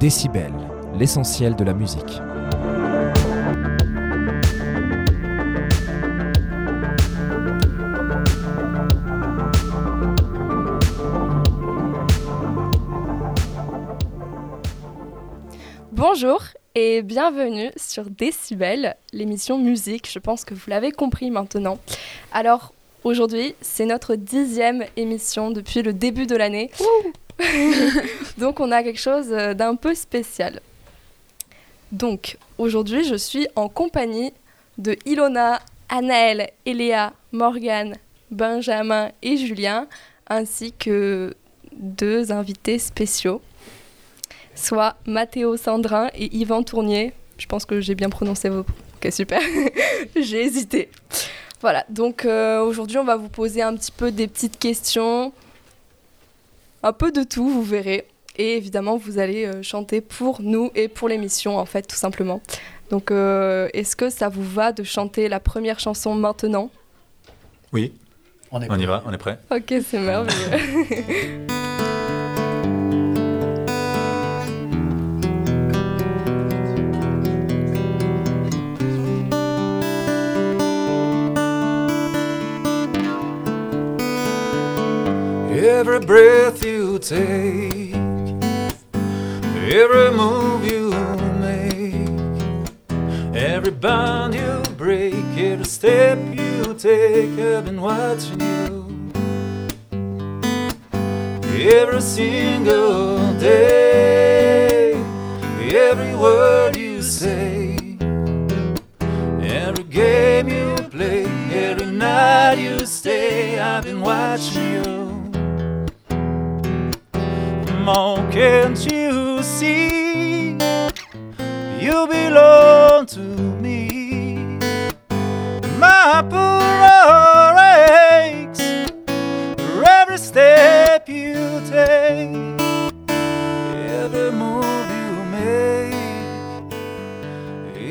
Décibel, l'essentiel de la musique. Bonjour et bienvenue sur Décibel, l'émission musique. Je pense que vous l'avez compris maintenant. Alors aujourd'hui, c'est notre dixième émission depuis le début de l'année. Donc on a quelque chose euh, d'un peu spécial. Donc aujourd'hui, je suis en compagnie de Ilona, Anaël, Eléa, Morgane, Benjamin et Julien, ainsi que deux invités spéciaux soit Mathéo Sandrin et Yvan Tournier. Je pense que j'ai bien prononcé vos... Ok, super. j'ai hésité. Voilà, donc euh, aujourd'hui, on va vous poser un petit peu des petites questions. Un peu de tout, vous verrez. Et évidemment, vous allez euh, chanter pour nous et pour l'émission, en fait, tout simplement. Donc, euh, est-ce que ça vous va de chanter la première chanson maintenant? Oui. On, est on y va, on est prêt. Ok, c'est merveilleux. Every breath you take, every move you make, every bond you break, every step you take, I've been watching you. Every single day, every word you say, every game you play, every night you stay, I've been watching you on, can't you see? You belong to me. My poor aches for every step you take, every move you make,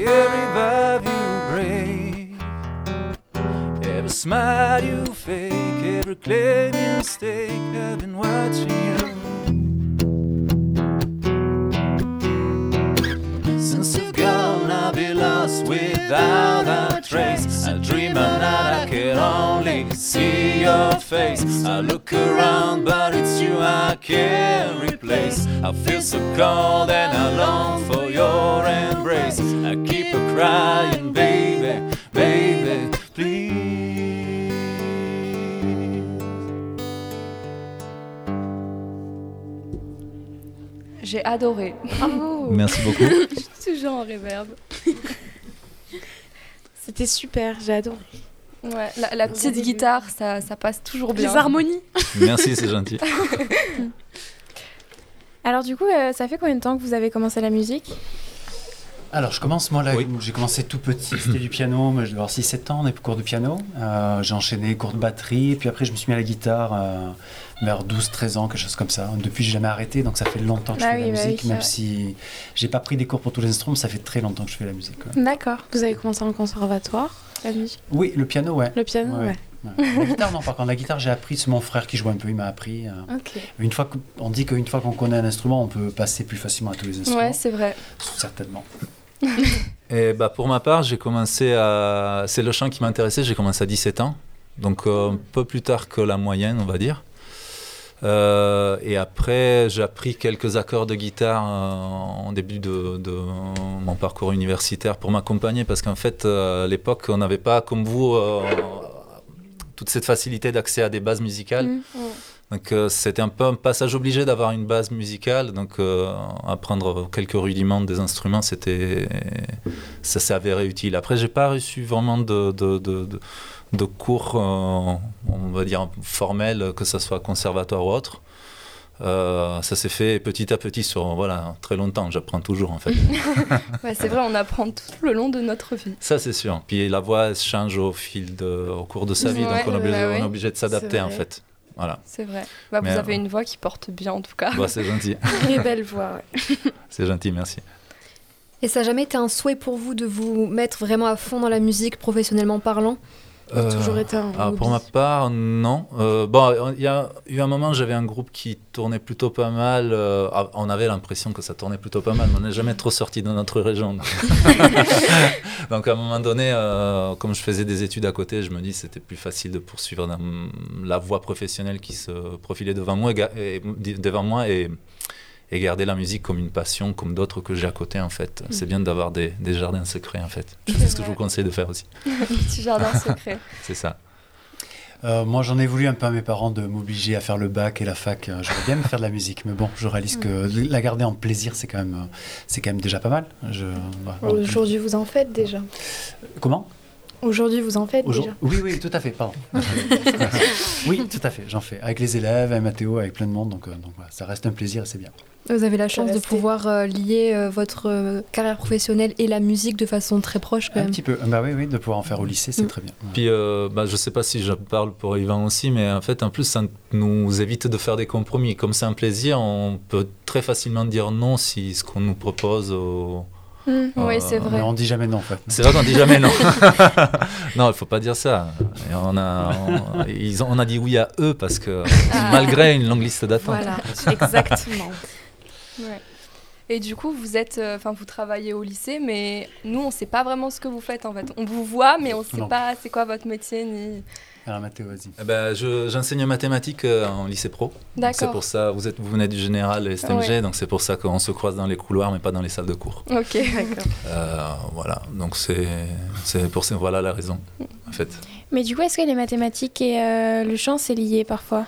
every vibe you break, every smile you fake, every claim you stake. I've been watching you. Your face. I look around, but it's you I can't replace. I feel so cold and I long for your embrace. I keep a crying, baby, baby, please. J'ai adoré. Merci beaucoup. Je suis toujours en réverb. C'était super, j'ai adoré. Ouais, la, petite guitare, ça, ça, passe toujours bien. Les harmonies. Merci, c'est gentil. Alors du coup, euh, ça fait combien de temps que vous avez commencé la musique? Alors, je commence, moi, là, j'ai commencé tout petit, c'était du piano, mais je devais avoir 6-7 ans, on est cours de piano. Euh, j'ai enchaîné cours de batterie, et puis après, je me suis mis à la guitare euh, vers 12-13 ans, quelque chose comme ça. Depuis, j'ai jamais arrêté, donc ça fait longtemps que je ah fais la bah musique, même si j'ai pas pris des cours pour tous les instruments, ça fait très longtemps que je fais la musique. D'accord. Vous avez commencé en conservatoire, la musique Oui, le piano, ouais. Le piano, ouais. La guitare, non, par contre, la guitare, j'ai appris, c'est mon frère qui joue un peu, il m'a appris. Euh. Une fois on dit qu'une fois qu'on connaît un instrument, on peut passer plus facilement à tous les instruments. Ouais, c'est vrai. Certainement. Et bah, pour ma part, j'ai commencé à. C'est le chant qui m'intéressait, j'ai commencé à 17 ans, donc euh, un peu plus tard que la moyenne, on va dire. Euh, et après, j'ai appris quelques accords de guitare euh, en début de, mon parcours universitaire pour m'accompagner, parce qu'en fait, à l'époque, on n'avait pas, comme vous, toute cette facilité d'accès à des bases musicales. Mmh, donc euh, c'était un peu un passage obligé d'avoir une base musicale, donc euh, apprendre quelques rudiments des instruments, c'était ça s'est avéré utile. Après, j'ai pas reçu vraiment de, de, de, de cours, euh, on va dire formels, que ce soit conservatoire ou autre. ça s'est fait petit à petit sur voilà très longtemps. J'apprends toujours en fait. c'est vrai, on apprend tout le long de notre vie. Ça c'est sûr. Puis la voix change au fil de, au cours de sa vie, donc on, est obligé, on est obligé de s'adapter en fait. C'est vrai. Bah, vous avez euh, une voix qui porte bien en tout cas. Bah, c'est gentil. Très belle voix. c'est gentil, merci. Et ça n'a jamais été un souhait pour vous de vous mettre vraiment à fond dans la musique, professionnellement parlant? Euh, Toujours été un ah, pour ma part, non. Euh, bon, il y a eu un moment, j'avais un groupe qui tournait plutôt pas mal. euh, ah, on avait l'impression que ça tournait plutôt pas mal, mais on n'est jamais trop sorti de notre région. Donc à un moment donné, comme je faisais des études à côté, je me dis que c'était plus facile de poursuivre la voie professionnelle qui se profilait devant moi et- devant moi et, et garder la musique comme une passion, comme d'autres que j'ai à côté en fait. C'est bien d'avoir des, des jardins secrets en fait. C'est ce que je vous conseille de faire aussi. Petit jardin secret. C'est ça. Euh, moi, j'en ai voulu un peu à mes parents de m'obliger à faire le bac et la fac. Euh, J'aurais bien aimé faire de la musique, mais bon, je réalise que la garder en plaisir, c'est quand même, euh, c'est quand même déjà pas mal. Je. Aujourd'hui, vous en faites déjà. Comment? Aujourd'hui, vous en faites Aujourd- déjà. Oui, oui, tout à fait, pardon. oui, tout à fait, j'en fais. Avec les élèves, avec Mathéo, avec plein de monde, donc, euh, donc voilà, ça reste un plaisir et c'est bien. Vous avez la chance de pouvoir euh, lier euh, votre euh, carrière professionnelle et la musique de façon très proche quand Un même. petit peu, bah oui, oui, de pouvoir en faire au lycée, c'est Mm. très bien. Ouais. Puis, euh, bah, je sais pas si je parle pour Yvan aussi, mais en fait, en plus, ça nous évite de faire des compromis. Comme c'est un plaisir, on peut très facilement dire non si ce qu'on nous propose. au- oui, Euh, c'est vrai. Mais on dit jamais non, en fait. C'est vrai qu'on dit jamais non. non, il faut pas dire ça. Et on, a, on, ils ont- on a dit oui à eux parce que Ah. malgré une longue liste d'attente. Voilà, exactement. Ouais. Et du coup, vous êtes, euh, enfin, vous travaillez au lycée, mais nous, on sait pas vraiment ce que vous faites en fait. On vous voit, mais on sait Non. pas c'est quoi votre métier ni. Alors Mathéo, vas-y. Eh ben, je- J'enseigne mathématiques euh, en lycée pro. Donc, C'est D'accord. pour ça, vous, êtes, vous venez du général et STMG, Ouais. donc c'est pour ça qu'on se croise dans les couloirs, mais pas dans les salles de cours. Ok. D'accord. Euh, voilà, donc c'est c'est pour ça, voilà la raison, en fait. Mais du coup, est-ce que les mathématiques et euh, le chant, c'est lié parfois?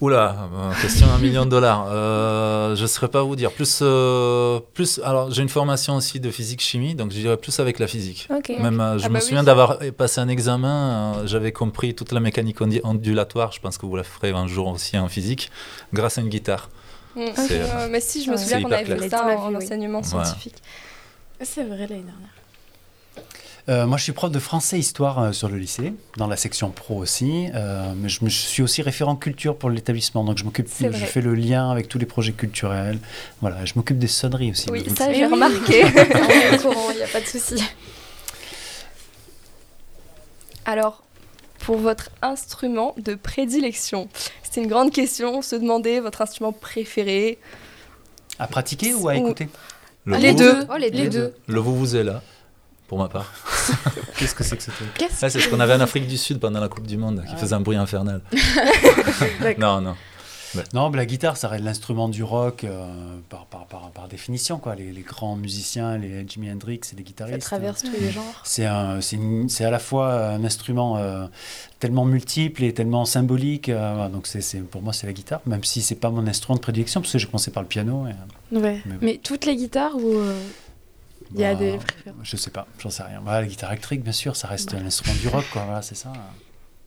Oula, euh, question à un million de dollars. Euh, je ne saurais pas vous dire. Plus, euh, plus. Alors, j'ai une formation aussi de physique-chimie, donc je dirais plus avec la physique. Même, je Ah me bah souviens oui. d'avoir passé un examen, euh, j'avais compris toute la mécanique ondulatoire, je pense que vous la ferez un jour aussi en physique, grâce à une guitare. Mm. Euh, mais si, je me souviens qu'on avait fait ça en, vu, en oui. enseignement scientifique. C'est vrai l'année dernière. Euh, moi, je suis prof de français histoire euh, sur le lycée, dans la section pro aussi. euh, mais je, me- je suis aussi référent culture pour l'établissement, donc je m'occupe, C'est je vrai. fais le lien avec tous les projets culturels. Voilà, je m'occupe des sonneries aussi. Oui, ça j'ai remarqué. Est il n'y a pas de souci. Alors, pour votre instrument de prédilection, c'était une grande question. On se demandait votre instrument préféré. À pratiquer ou à Ou- écouter? Le Les vous- deux. Oh, les deux. Les deux. Le vous vous êtes là, pour ma part. Qu'est-ce que c'est que ce truc Ah, c'est ce qu'on avait en Afrique du Sud pendant la Coupe du Monde, qui Ah. faisait un bruit infernal. Non, non. Non, mais la guitare, ça reste l'instrument du rock euh, par, par, par, par définition. Quoi. Les, les grands musiciens, les Jimi Hendrix et les guitaristes. Ça traverse tous les genres. C'est à la fois un instrument euh, tellement multiple et tellement symbolique. euh, donc c'est pour moi, c'est la guitare, même si c'est pas mon instrument de prédilection, parce que j'ai commencé par le piano. et, Ouais. Mais bon. Mais toutes les guitares ou euh, il y a bah, des préférences Je sais pas, j'en sais rien. Voilà, la guitare électrique, bien sûr, ça reste l'instrument du rock, quoi. Voilà, c'est ça.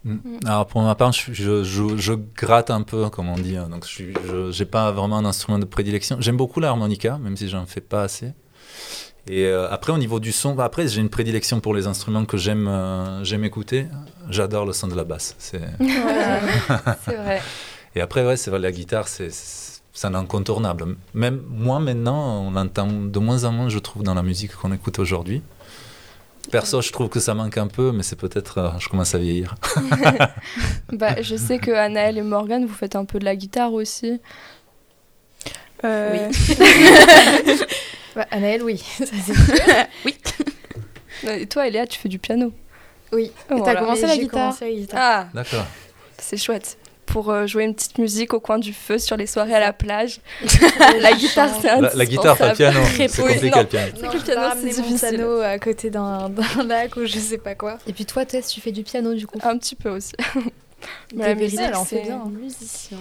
Mm. Alors pour ma part, je, je, je- je gratte un peu, comme on dit. hein. Donc je n'ai pas vraiment un instrument de prédilection. J'aime beaucoup l'harmonica, même si j'en fais pas assez. Et euh, après, au niveau du son, bah, après j'ai une prédilection pour les instruments que j'aime euh, j'aime écouter. J'adore le son de la basse. C'est... C'est vrai. Et après, ouais, c'est vrai, la guitare, c'est, c'est un incontournable. Même moi, maintenant, on l'entend de moins en moins, je trouve, dans la musique qu'on écoute aujourd'hui. Perso, je trouve que ça manque un peu, mais c'est peut-être, euh, je commence à vieillir. Bah, je sais que Anaël et Morgan, vous faites un peu de la guitare aussi. Euh, Bah, Anaël, oui. Ça, Euh, Et toi, Eléa, tu fais du piano. Oui. Oh, T'as voilà. commencé commencé la guitare. Ah, D'accord. c'est chouette. Pour euh, jouer une petite musique au coin du feu sur les soirées à la plage. la guitare, c'est La, la guitare, pas le piano. Très C'est compliqué Non. le piano. C'est que le piano, c'est difficile. piano à côté d'un lac ou je sais pas quoi. Et puis toi, Tess, tu fais du piano du coup. Un petit peu aussi. Mais la musique, elle en fait bien. Musicien.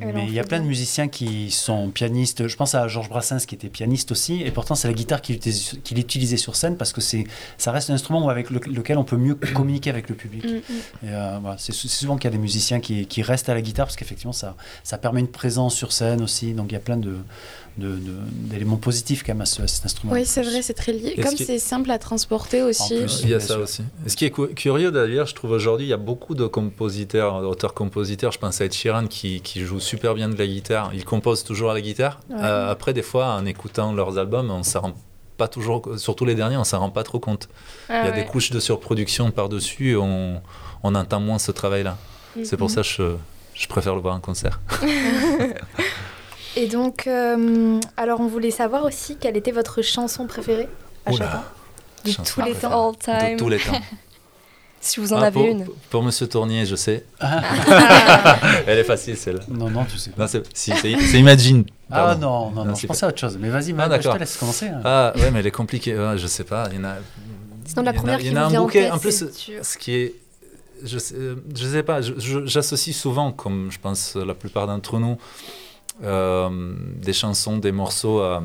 Elle Mais il y a plein de musiciens qui sont pianistes. Je pense à Georges Brassens qui était pianiste aussi, et pourtant c'est la guitare qu'il utilisait, sur scène parce que c'est, ça reste un instrument avec le- lequel on peut mieux communiquer avec le public. Mm, mm. Euh, voilà, c'est, souvent qu'il y a des musiciens qui, qui restent à la guitare parce qu'effectivement ça, ça permet une présence sur scène aussi. Donc il y a plein de- d'éléments positifs quand même à, ce- à cet instrument. Oui, c'est vrai, c'est très lié. Comme c'est simple à transporter aussi. plus. Il y a ça sûr. aussi. Et ce qui est cu- curieux d'ailleurs, je trouve aujourd'hui, il y a beaucoup de compositeurs, d'auteurs-compositeurs. Je pense à Ed Sheeran qui, qui joue super bien de la guitare. Il compose toujours à la guitare. Ouais. Euh, après, des fois, en écoutant leurs albums, on s'en rend pas toujours, surtout les derniers, on s'en rend pas trop compte. Ah Il y a ouais. des couches de surproduction par-dessus, et on, on entend moins ce travail-là. C'est pour ça que je, je préfère le voir en concert. Et donc, euh, alors on voulait savoir aussi quelle était votre chanson préférée à Oula, chacun de tous les temps. All time. De tous les temps. Si vous en Ah, avez pour, une. Pour Monsieur Tournier, je sais. Ah. Elle est facile, celle-là. Non, non, tu sais. Non, c'est si, c'est- c'est Imagine. Ah non, non, non, Non, je c'est pensais à autre chose. Mais vas-y, Matt, je te laisse commencer. hein. Ah, ouais, mais elle est compliquée. Ouais, je sais pas. Il y en a. Sinon, la il y en a- première il y en a vous un en bouquet. En plus, ce qui est. Je sais, euh, je sais pas, j'associe souvent, comme je pense la plupart d'entre nous, euh, des chansons, des morceaux à,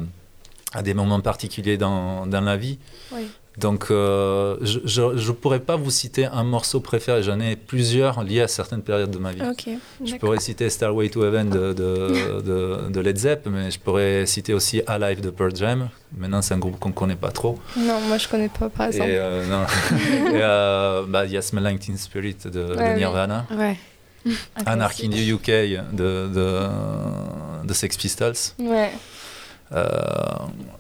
à des moments particuliers dans, dans la vie. Oui. Donc, euh, je ne pourrais pas vous citer un morceau préféré. J'en ai plusieurs liés à certaines périodes de ma vie. Je pourrais citer Starway to Heaven de, de, de- de Led Zepp, mais je pourrais citer aussi Alive de Pearl Jam. Maintenant, c'est un groupe qu'on ne connaît pas trop. Non, moi je connais pas par Et exemple. euh, non. Et, euh, bah, il y a Smell Like Teen Spirit de, Ouais. Nirvana. Ouais. Anarchy in the UK de, de, Sex Pistols. Ouais. Euh,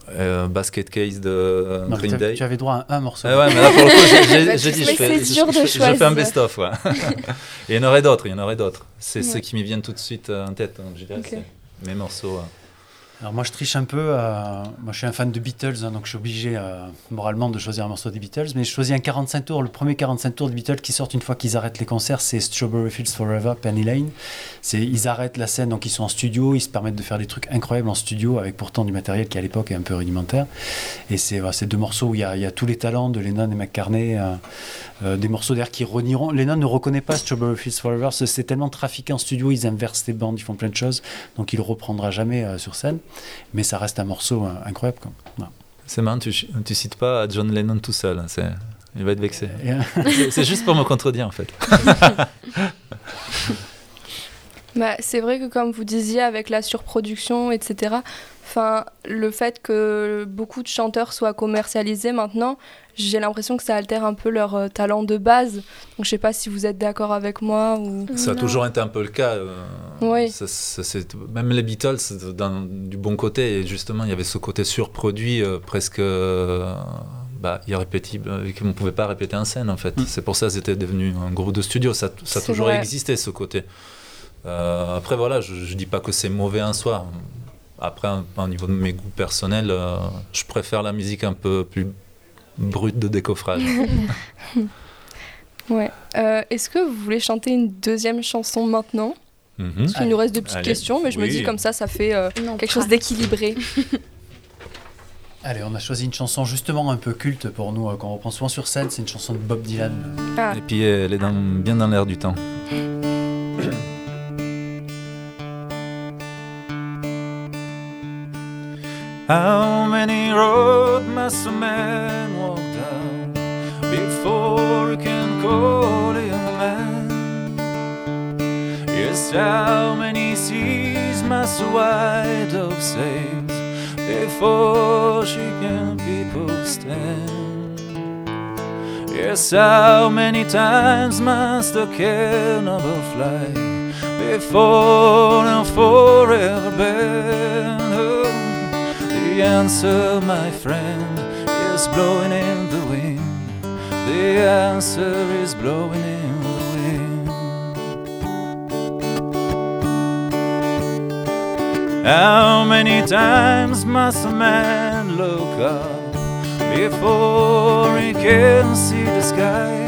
euh, Basket Case de Non, Green tu, Day. tu avais droit à un morceau. Ah ouais, mais là pour le coup, j'ai- j'ai dit, je fais, je- je- je fais un best-of. Ouais. Et il y en aurait d'autres, il y en aurait d'autres. C'est Ouais. ceux qui me viennent tout de suite euh, en tête. hein, je dirais, Ok. c'est mes morceaux. Alors moi je triche un peu, euh, moi je suis un fan de Beatles, hein, donc je suis obligé euh, moralement de choisir un morceau des Beatles, mais je choisis un 45 tours, le premier 45 tours des Beatles qui sortent une fois qu'ils arrêtent les concerts, c'est Strawberry Fields Forever, Penny Lane. C'est, ils arrêtent la scène, donc ils sont en studio, ils se permettent de faire des trucs incroyables en studio, avec pourtant du matériel qui à l'époque est un peu rudimentaire. Et c'est voilà, deux morceaux où il y, a, il y a tous les talents de Lennon et McCartney, euh, euh, des morceaux d'air qui renieront. Lennon ne reconnaît pas Strawberry Fields Forever, c'est tellement trafiqué en studio, ils inversent les bandes, ils font plein de choses, donc il le reprendra jamais euh, sur scène, mais ça reste un morceau euh, incroyable. C'est marrant, tu, tu cites pas John Lennon tout seul. hein, c'est- il va être vexé. C'est juste pour me contredire en fait. Bah, c'est vrai que comme vous disiez, avec la surproduction, etc., enfin, le fait que beaucoup de chanteurs soient commercialisés maintenant, j'ai l'impression que ça altère un peu leur euh, talent de base. Donc je sais pas si vous êtes d'accord avec moi ou... Ça a Non. toujours été un peu le cas. euh, Oui. ça- ça- c'est- même les Beatles, dans, du bon côté, et justement, il y avait ce côté surproduit, euh, presque euh, bah, irrépétible, qu'on ne pouvait pas répéter en scène, en fait. Mm. C'est pour ça que c'était devenu un groupe de studio. Ça, ça a toujours vrai. existé, ce côté. Euh, après, voilà, je ne dis pas que c'est mauvais en soi. Après, un- au niveau de mes goûts personnels, euh, je préfère la musique un peu plus brute de décoffrage. Ouais. Euh, Est-ce que vous voulez chanter une deuxième chanson maintenant? Mhm. Parce qu'il nous reste deux petites Allez. questions, mais je me dis comme ça, ça fait euh, Non, quelque chose d'équilibré. Allez, on a choisi une chanson justement un peu culte pour nous, euh, qu'on reprend souvent sur scène, c'est une chanson de Bob Dylan. Ah, Et puis, elle est dans- bien dans l'air du temps. How many roads must a man walk down before he can call him a man? Yes, how many seas must a white dove sail before she can people stand? Yes, how many times must a cannibal fly before a forever bend? The answer, my friend, is blowing in the wind. The answer is blowing in the wind. How many times must a man look up before he can see the sky?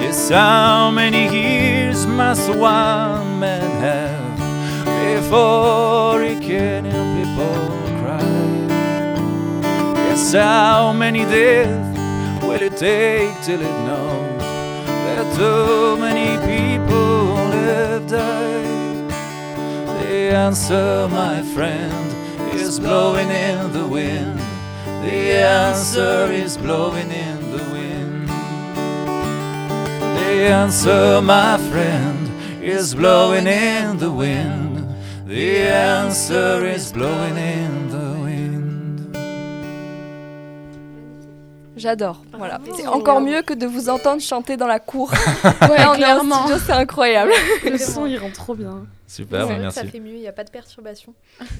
Yes, how many years must one man have before he can hear people cry? Yes, how many deaths will it take till it knows that too many people have died? The answer, my friend, is blowing in the wind. The answer is blowing in the wind. The answer, my friend, is blowing in the wind. The answer is blowing in the wind. J'adore. Voilà. Bravo. C'est encore mieux que de vous entendre chanter dans la cour. Ouais, en clairement. studio, c'est incroyable. Le son, il rend trop bien. Super, merci. Ça fait mieux, il n'y a pas de perturbation.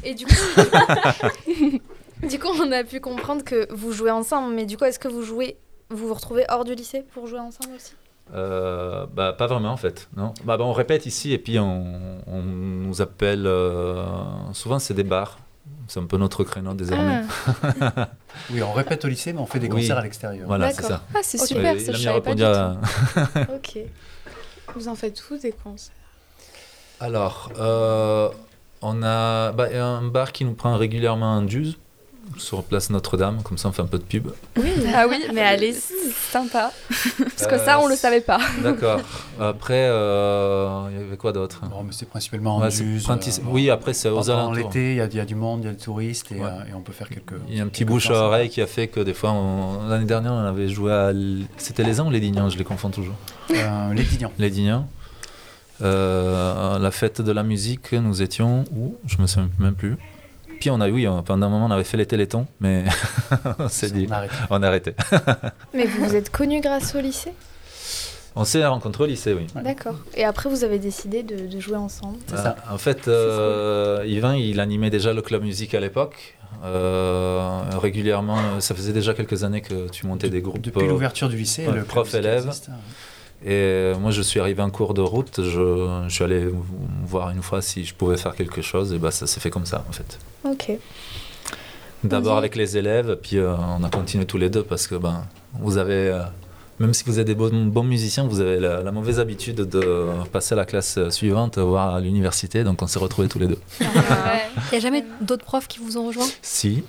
Et du coup, Du coup, on a pu comprendre que vous jouez ensemble, mais du coup, est-ce que vous jouez, vous vous retrouvez hors du lycée pour jouer ensemble aussi? Euh, bah, pas vraiment en fait. Non. Bah, bah, on répète ici et puis on, on nous appelle. euh, souvent c'est des bars. C'est un peu notre créneau désormais. Ah, Oui, on répète au lycée, mais on fait des Oui. concerts à l'extérieur. Voilà, c'est D'accord. ça. Ah, c'est Ok. super, Et ça, il a je bien savais pas répondu du à- tout. ok. Vous en faites tous des concerts? Alors, euh, on a bah, il y a un bar qui nous prend régulièrement en Duze sur place Notre-Dame, comme ça on fait un peu de pub. Ah oui, Mais allez, sympa. Parce que Euh, ça, on le savait pas. D'accord. Après, euh, il y avait quoi d'autre? Bon, mais c'est principalement en Ouais, euh, Oui, après c'est aux pendant alentours. l'été, il y, a- il y a du monde, il y a des touristes, et, Ouais. euh, et on peut faire quelques. Il y a un petit bouche à oreille qui a fait que des fois, on- l'année dernière, on avait joué à. L- C'était les ans ou les Dignans Je les confonds toujours? Euh, les Dignans. Les Dignans. Euh, la fête de la musique, nous étions où? Je me souviens même plus. Puis on a, oui, on- pendant un moment, on avait fait les télétons, mais on s'est dit, On a arrêté. Mais vous vous êtes connus grâce au lycée? On s'est rencontrés au lycée, oui. D'accord. Et après, vous avez décidé de, de jouer ensemble C'est ça? En fait, euh, Yvain, il animait déjà le club musique à l'époque. Euh, régulièrement, ça faisait déjà quelques années que tu montais des groupes. Depuis l'ouverture du lycée, le prof, élève. existe, hein. Et euh, moi, je suis arrivé en cours de route. Je, je suis allé voir une fois si je pouvais faire quelque chose. Et bah, ça s'est fait comme ça, en fait. Ok. D'abord avec les élèves, puis euh, on a continué tous les deux parce que ben, vous avez, euh, même si vous êtes des bons, bons musiciens, vous avez la, la mauvaise habitude de passer à la classe suivante, voire à l'université. Donc on s'est retrouvés tous les deux. Ouais. Il n'y a jamais d'autres profs qui vous ont rejoint? Si,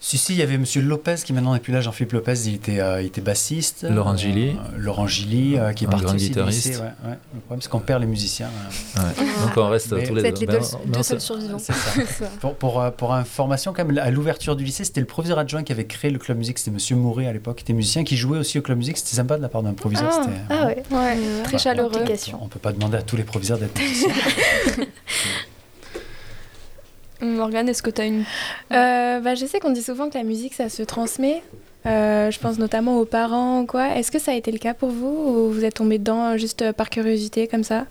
Si, si, il y avait Monsieur Lopez qui maintenant n'est plus là, Jean-Philippe Lopez, il était, euh, il était bassiste. Laurent Gilly. Laurent Gilly, euh, qui est Un parti grand aussi du guitariste. lycée. Ouais, ouais. Le problème, c'est qu'on perd les musiciens. euh. ouais. donc on reste Mais tous les deux. les Ben, deux, mais deux seuls se- survivants. C'est ça. pour, pour, euh, pour information, quand même, à l'ouverture du lycée, c'était le proviseur adjoint qui avait créé le club musique. C'était Monsieur Mouret à l'époque, qui était musicien, qui jouait aussi au club musique. C'était sympa de la part d'un proviseur. Ah, ah ouais. Ouais, très Ouais. chaleureux. On peut pas demander à tous les proviseurs d'être musiciens. Morgane, est-ce que tu as une. Euh, bah, Je sais qu'on dit souvent que la musique, ça se transmet. Euh, je pense notamment aux parents quoi. Est-ce que ça a été le cas pour vous ou vous êtes tombé dedans euh, juste par curiosité comme ça?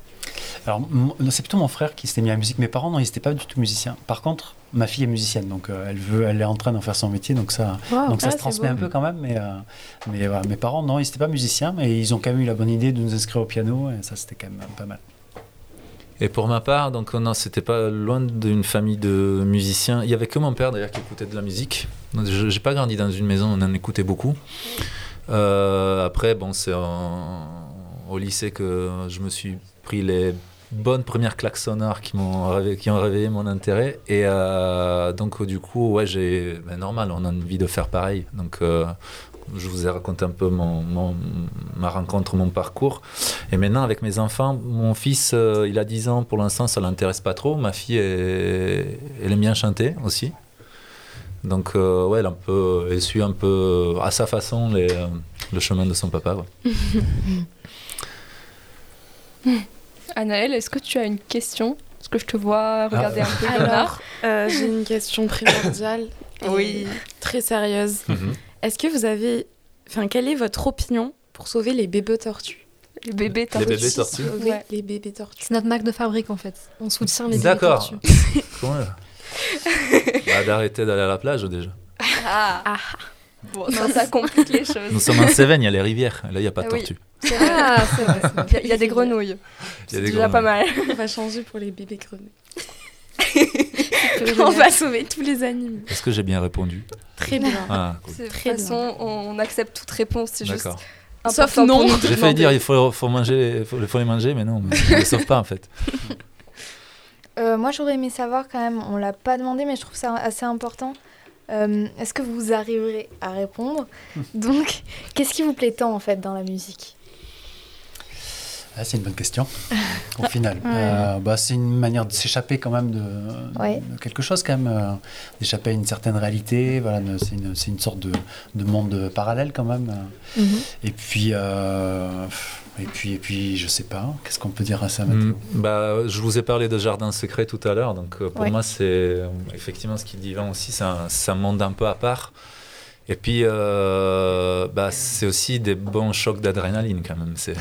Alors, c'est plutôt mon frère qui s'était mis à la musique. Mes parents, non, ils n'étaient pas du tout musiciens. Par contre, ma fille est musicienne, donc euh, elle veut, elle est en train d'en faire son métier, donc ça, donc ça Ah, se transmet beau. un peu quand même. Mais, euh, mais voilà, mes parents, non, ils n'étaient pas musiciens, mais ils ont quand même eu la bonne idée de nous inscrire au piano, et ça, c'était quand même pas mal. Et pour ma part, donc non, c'était pas loin d'une famille de musiciens. Il y avait que mon père d'ailleurs qui écoutait de la musique. Je j'ai pas grandi dans une maison, on en écoutait beaucoup. Euh, après, bon, c'est au lycée que je me suis pris les bonnes premières claques sonores qui m'ont qui ont réveillé mon intérêt. Et euh, donc du coup, ouais, j'ai ben, normal, on a envie de faire pareil. Donc euh, je vous ai raconté un peu mon, mon- ma rencontre, mon parcours. Et maintenant, avec mes enfants, mon fils, euh, il a 10 ans, pour l'instant, ça l'intéresse pas trop. Ma fille, est- elle aime bien chanter aussi. Donc, euh, ouais, elle, un peu, elle suit un peu, à sa façon, les, euh, le chemin de son papa. ouais. Anaëlle, est-ce que tu as une question? Parce que je te vois regarder un peu. Alors, euh, j'ai une question primordiale Oui. très sérieuse. Est-ce que vous avez... Enfin, quelle est votre opinion pour sauver les bébés tortues? Les bébés Les tortues. bébés tortues Sauver Ouais. les bébés tortues. C'est notre marque de fabrique en fait. On soutient les D'accord. bébés tortues. Comment bah, D'arrêter d'aller à la plage déjà. Ah. Ah. Bon, ça, ça complique les choses. Nous sommes en Cévennes, il y a les rivières. Là, il n'y a pas de Ah oui. tortue. C'est vrai. Ah, c'est vrai. vrai. Il y a- il y, a des grenouilles. Il y a C'est déjà pas grenouilles. mal. On va changer pour les bébés grenouilles. On va sauver tous les animaux. Est-ce que j'ai bien répondu Très bien. ah, cool. De toute bien. façon, on accepte toute réponse. C'est juste Sauf non. J'ai failli dire il faut, faut manger, faut, faut les manger, mais non, on ne les sauve pas en fait. Euh, moi, j'aurais aimé savoir quand même, on l'a pas demandé, mais je trouve ça assez important. Euh, Est-ce que vous arriverez à répondre? Donc, qu'est-ce qui vous plaît tant en fait dans la musique? Ah, c'est une bonne question, au final. Ouais. Euh, bah, c'est une manière de s'échapper quand même de, Ouais. de quelque chose, quand même, euh, d'échapper à une certaine réalité. Voilà, c'est une, sorte de, de monde parallèle quand même. Mhm. Et puis, euh, et puis, et puis, je sais pas, qu'est-ce qu'on peut dire à ça maintenant Mm, bah, je vous ai parlé de Jardin secret tout à l'heure, donc euh, pour Ouais. moi c'est effectivement ce qu'il dit Yvan aussi, c'est un, c'est un monde un peu à part. Et puis euh, bah, c'est aussi des bons chocs d'adrénaline quand même, c'est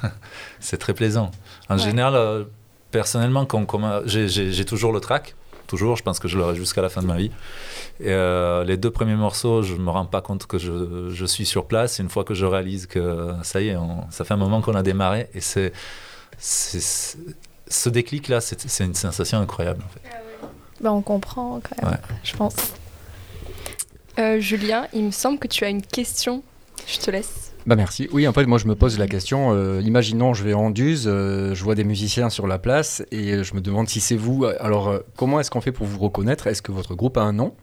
c'est très plaisant. En Ouais. général, euh, personnellement, quand, quand, j'ai- toujours le track. toujours. Je pense que je l'aurai jusqu'à la fin de ma vie. Et euh, les deux premiers morceaux, je me rends pas compte que je, je suis sur place. Une fois que je réalise que ça y est, on- ça fait un moment qu'on a démarré, et c'est, c'est- ce déclic-là, c'est, c'est une sensation incroyable. En fait. Bah, on comprend quand même, Ouais. je pense. Euh, Julien, il me semble que tu as une question. Je te laisse. Bah merci. Oui, en fait, moi je me pose la question. euh, imaginons, je vais en Duse, euh, je vois des musiciens sur la place et je me demande si c'est vous. Alors, comment est-ce qu'on fait pour vous reconnaître? Est-ce que votre groupe a un nom?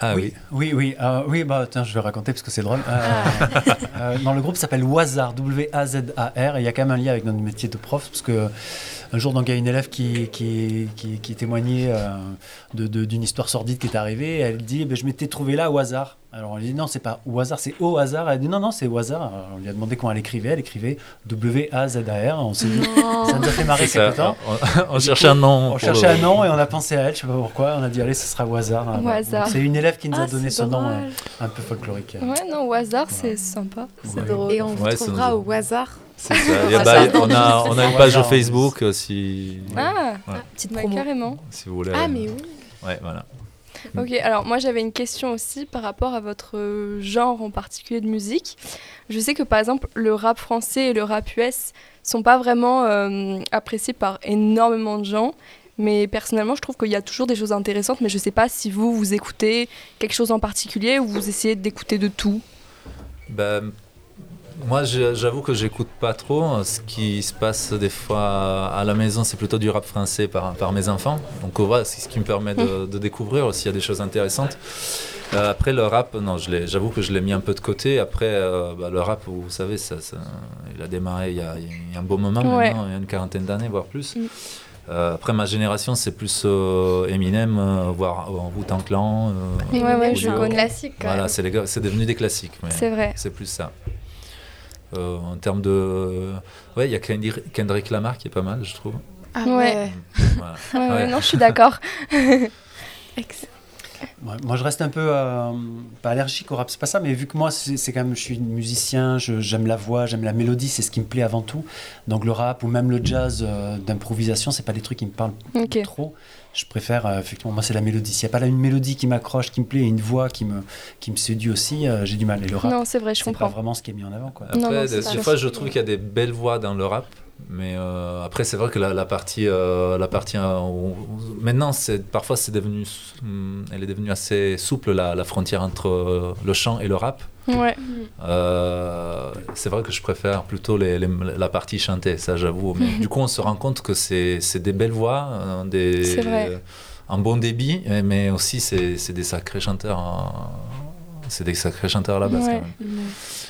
Ah oui. Oui, oui, euh, oui, bah tiens, je vais raconter parce que c'est drôle. Euh, euh, non, le groupe s'appelle Wazar, W-A-Z-A-R, et il y a quand même un lien avec notre métier de prof, parce que un jour, donc, il y a une élève qui, qui, qui, qui témoignait d'une histoire sordide qui est arrivée, et elle dit, eh ben, je m'étais trouvé là au hasard. Alors on lui dit, non, c'est pas au hasard, c'est au hasard. Elle dit, non, non, c'est au hasard. Alors, on lui a demandé comment elle écrivait, elle écrivait W-A-Z-A-R, on s'est dit, ça nous a fait marrer ça. quelque temps. On, on cherchait un nom. On cherchait le- un nom et on a pensé à elle, je sais pas pourquoi. On a dit, allez, ce sera au hasard. Au hasard. C'est une élève qui nous a Ah, donné ce nom drôle. euh, un peu folklorique. Ouais, non, au hasard, c'est sympa. C'est Ouais. drôle. Et on vous Ouais, trouvera au hasard. Ça. Ah, bah, ça, on, a, on a une page genre, Facebook euh, si, Ah, Ouais. Petite promo. carrément. si vous voulez. Ah, mais oui. Ouais, voilà. Ok, alors moi j'avais une question aussi par rapport à votre genre en particulier de musique. Je sais que par exemple le rap français et le rap US sont pas vraiment euh, appréciés par énormément de gens, mais personnellement je trouve qu'il y a toujours des choses intéressantes, mais je sais pas si vous vous écoutez quelque chose en particulier ou vous essayez d'écouter de tout. Ben, moi, j'avoue que j'écoute pas trop. Ce qui se passe des fois à la maison, c'est plutôt du rap français par, par mes enfants. Donc voilà, c'est ce qui me permet de, de découvrir s'il y a des choses intéressantes. Euh, après, le rap, non, j'avoue que je l'ai mis un peu de côté. Après, euh, bah, le rap, vous savez, ça, ça- il a démarré il y a, il y a un beau moment Ouais. maintenant, il y a une quarantaine d'années, voire plus. Mm. Euh, après, ma génération, c'est plus euh, Eminem, euh, voire Wu-Tang Clan. Ouais, ouais, je connais. classique Voilà, c'est devenu des classiques. C'est vrai. C'est plus ça. Euh, en termes de. Ouais, il y a Kendri- Kendrick Lamar qui est pas mal, je trouve. Ah Ouais. Ouais, ouais, Ouais. non, je suis d'accord. Ex- Ouais, moi, je reste un peu euh, pas allergique au rap, c'est pas ça, mais vu que moi, c'est quand même, je suis musicien, je- j'aime la voix, j'aime la mélodie, c'est ce qui me plaît avant tout. Donc le rap ou même le jazz euh, d'improvisation, c'est pas des trucs qui me parlent trop. Je préfère, euh, effectivement, moi, c'est la mélodie. S'il n'y a pas là une mélodie qui m'accroche, qui me plaît, et une voix qui me, qui me séduit aussi, euh, j'ai du mal. Et le rap, Non, c'est vrai, je c'est pas comprends. vraiment ce qui est mis en avant. Quoi. Après, Non, non, des, fois, je trouve qu'il y a des belles voix dans le rap. Mais euh, après, c'est vrai que la, la partie, euh, la partie euh, où- maintenant, c'est parfois, c'est devenu, hum, elle est devenue assez souple la, la frontière entre euh, le chant et le rap. Ouais. Euh, c'est vrai que je préfère plutôt les- les- la partie chantée, ça j'avoue. Mais du coup, on se rend compte que c'est c'est des belles voix, euh, des, un bon débit, mais- aussi c'est c'est des sacrés chanteurs. hein. C'est des sacrés chanteurs à la base Ouais. quand même.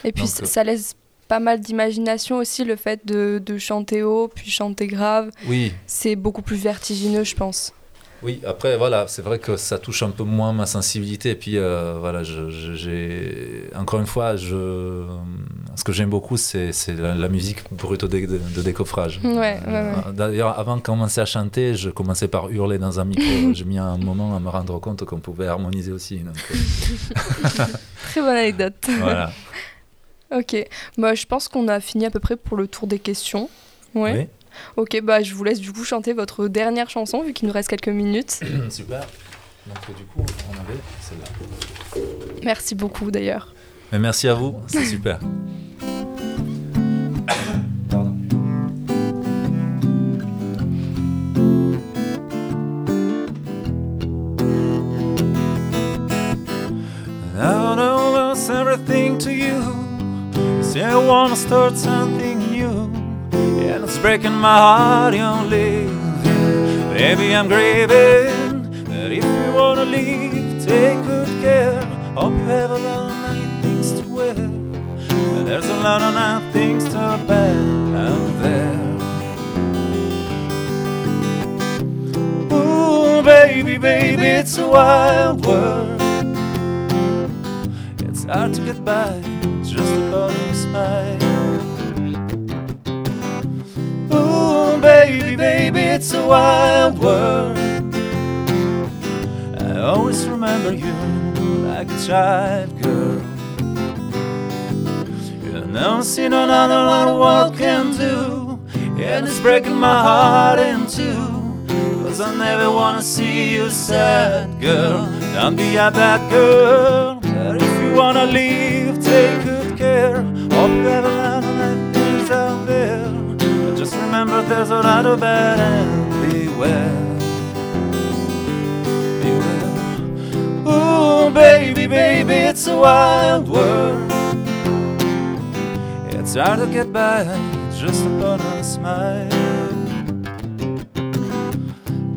Et puis Donc, euh, ça laisse pas mal d'imagination aussi, le fait de, de chanter haut, puis chanter grave. Oui, C'est beaucoup plus vertigineux, je pense. oui. Après, voilà, c'est vrai que ça touche un peu moins ma sensibilité. Et puis, euh, voilà, j'ai encore une fois, je, ce que j'aime beaucoup, c'est la, la musique brute de, de- de décoffrage. Ouais, ouais, ouais. Euh, D'ailleurs, avant de commencer à chanter, je commençais par hurler dans un micro. J'ai mis un moment à me rendre compte qu'on pouvait harmoniser aussi. donc, euh, Très bonne anecdote. voilà. Ok, bah, je pense qu'on a fini à peu près pour le tour des questions. Ouais. Oui. Ok, bah, je vous laisse du coup chanter votre dernière chanson, vu qu'il nous reste quelques minutes. Super. Donc, euh, du coup, on avait celle-là. Merci beaucoup d'ailleurs. Merci à vous, c'est super. Pardon. I know that's everything to you. Say I wanna start something new, and it's breaking my heart you're leaving. Baby, I'm grieving But if you wanna leave, take good care. Hope you have a lot of nice things to wear. And there's a lot of nice things to bear out there. Ooh, baby, baby, it's a wild world. It's hard to get by, calling. Ooh, baby, baby, it's a wild world. I always remember you like a child girl. You never seen another of what can do, and it's breaking my heart in two. Cause I never wanna see you sad, girl. Don't be a bad girl. But if you wanna leave, take good care. But just remember there's a lot of bad and beware. Beware. Ooh, baby, baby, it's a wild world. It's hard to get by just upon a smile.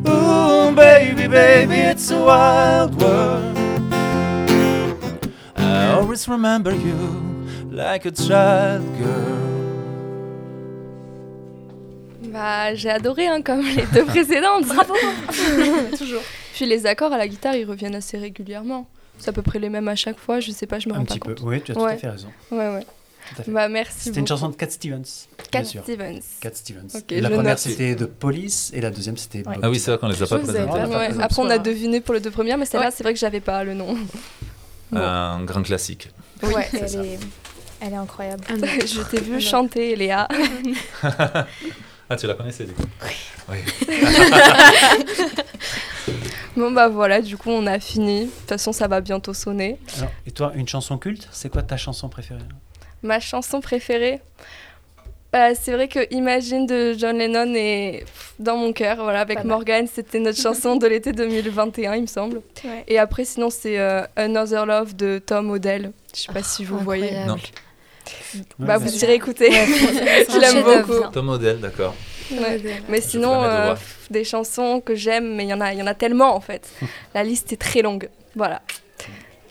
Ooh, baby, baby, it's a wild world. I always remember you like a child girl. Bah, j'ai adoré, hein, comme les deux précédentes. Bravo Toujours. Puis les accords à la guitare, ils reviennent assez régulièrement. C'est à peu près les mêmes à chaque fois, je sais pas, je me rends Un pas petit peu. compte. Oui, tu as tout à fait raison. Ouais, ouais. Bah, merci C'était une chanson de Cat Stevens. Cat bien sûr. Stevens. Cat Stevens. La première c'était de Police et la deuxième c'était. Ouais. Ah oui, c'est vrai qu'on les a pas Je vous avais présentés. pas Ouais, présentée. Après, on a deviné pour les deux premières, mais celle-là, c'est vrai que j'avais pas le nom. Bon. Un grand classique. Oui, ouais, c'est elle est, incroyable. je t'ai vu chanter, Léa. Ah, tu la connaissais du coup Oui. Bon, bah voilà, du coup, on a fini. De toute façon, ça va bientôt sonner. Alors, et toi, une chanson culte C'est quoi ta chanson préférée? Ma chanson préférée bah, c'est vrai que Imagine de John Lennon est dans mon cœur. Voilà, avec. Morgan, c'était notre chanson de l'été 2021, il me semble. Ouais. Et après, sinon, c'est euh, Another Love de Tom Odell. Je sais pas si vous voyez. Non. Bah, vous irez écouter. Je l'aime beaucoup. Tom modèle, d'accord. Ouais. Mais sinon, euh, des chansons que j'aime, mais il y, en a- il y en a tellement en fait. La liste est très longue. Voilà.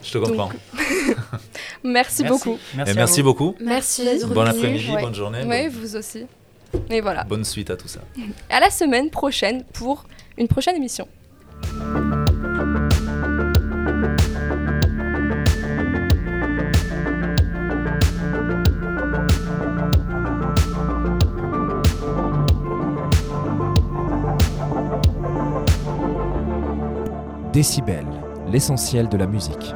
Je te comprends. Merci, beaucoup. Merci, Et beaucoup. Merci. Bon après-midi, Ouais. bonne journée. Oui, vous aussi. Et voilà. bonne suite à tout ça. À la semaine prochaine pour une prochaine émission. Décibel, l'essentiel de la musique.